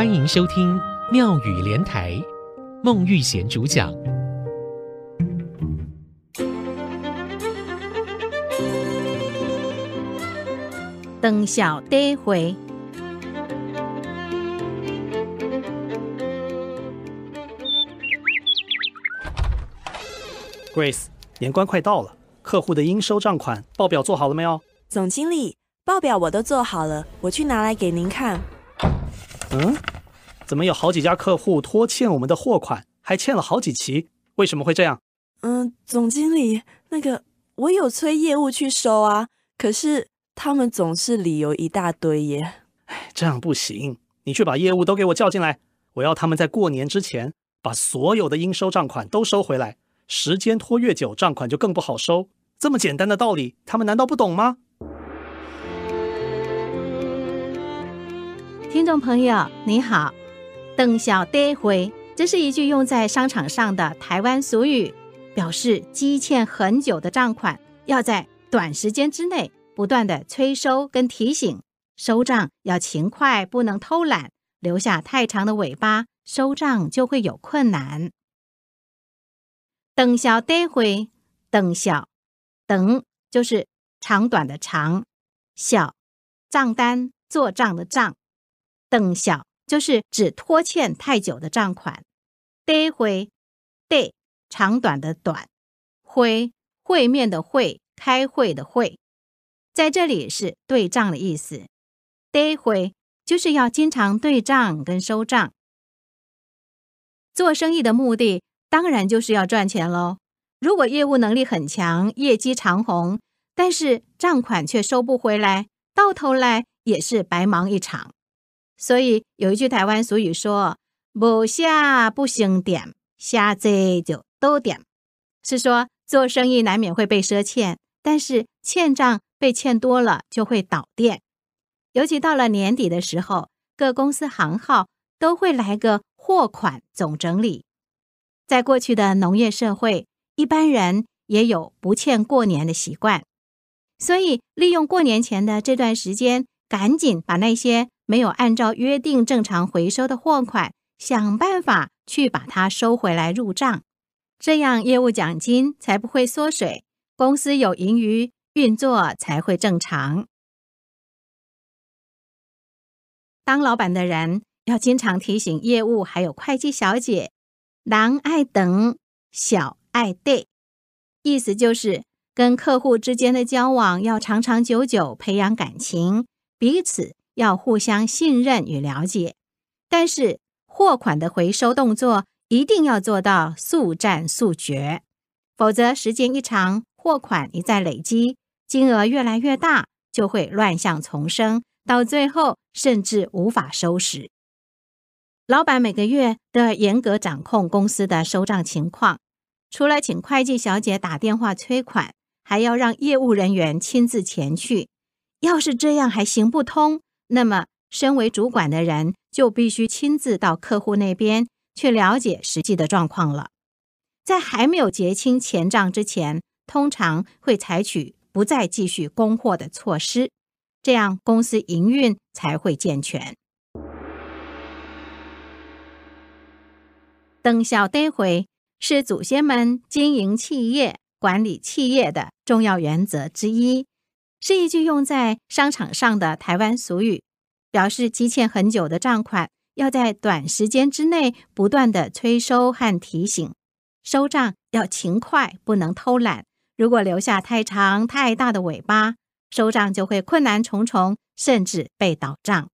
欢迎收听妙语连台，孟玉贤主讲。长孝短会，Grace，年关快到了，客户的应收账款报表做好了没有？总经理，报表我都做好了，我去拿来给您看。嗯，怎么有好几家客户拖欠我们的货款，还欠了好几期？为什么会这样？嗯，总经理，那个我有催业务去收啊，可是他们总是理由一大堆耶。哎，这样不行，你去把业务都给我叫进来，我要他们在过年之前把所有的应收账款都收回来。时间拖越久，账款就更不好收。这么简单的道理，他们难道不懂吗？听众朋友，你好，“长孝短会”这是一句用在商场上的台湾俗语，表示积欠很久的账款要在短时间之内不断的催收跟提醒，收账要勤快，不能偷懒，留下太长的尾巴，收账就会有困难。“长孝短会”，长孝，长就是长短的长，小账单做账的账。等小就是指拖欠太久的账款，短会，短长短的短，会会面的会，开会的会，在这里是对账的意思。短会就是要经常对账跟收账。做生意的目的当然就是要赚钱喽。如果业务能力很强，业绩长红，但是账款却收不回来，到头来也是白忙一场。所以有一句台湾俗语说：“不下不行点，下这就多点。”是说做生意难免会被赊欠，但是欠账被欠多了就会倒店。尤其到了年底的时候，各公司行号都会来个货款总整理。在过去的农业社会，一般人也有不欠过年的习惯，所以利用过年前的这段时间，赶紧把那些。没有按照约定正常回收的货款，想办法去把它收回来入账，这样业务奖金才不会缩水，公司有盈余，运作才会正常。当老板的人要经常提醒业务还有会计小姐，人爱等，小爱对，意思就是跟客户之间的交往要长长久久，培养感情，彼此。要互相信任与了解，但是货款的回收动作一定要做到速战速决，否则时间一长，货款一再累积，金额越来越大，就会乱象丛生，到最后甚至无法收拾。老板每个月都要严格掌控公司的收账情况，除了请会计小姐打电话催款，还要让业务人员亲自前去。要是这样还行不通，那么，身为主管的人就必须亲自到客户那边去了解实际的状况了。在还没有结清钱账之前，通常会采取不再继续供货的措施，这样公司营运才会健全。长孝短会是祖先们经营企业、管理企业的重要原则之一。是一句用在商场上的台湾俗语，表示积欠很久的账款要在短时间之内不断的催收和提醒，收账要勤快，不能偷懒。如果留下太长太大的尾巴，收账就会困难重重，甚至被倒账。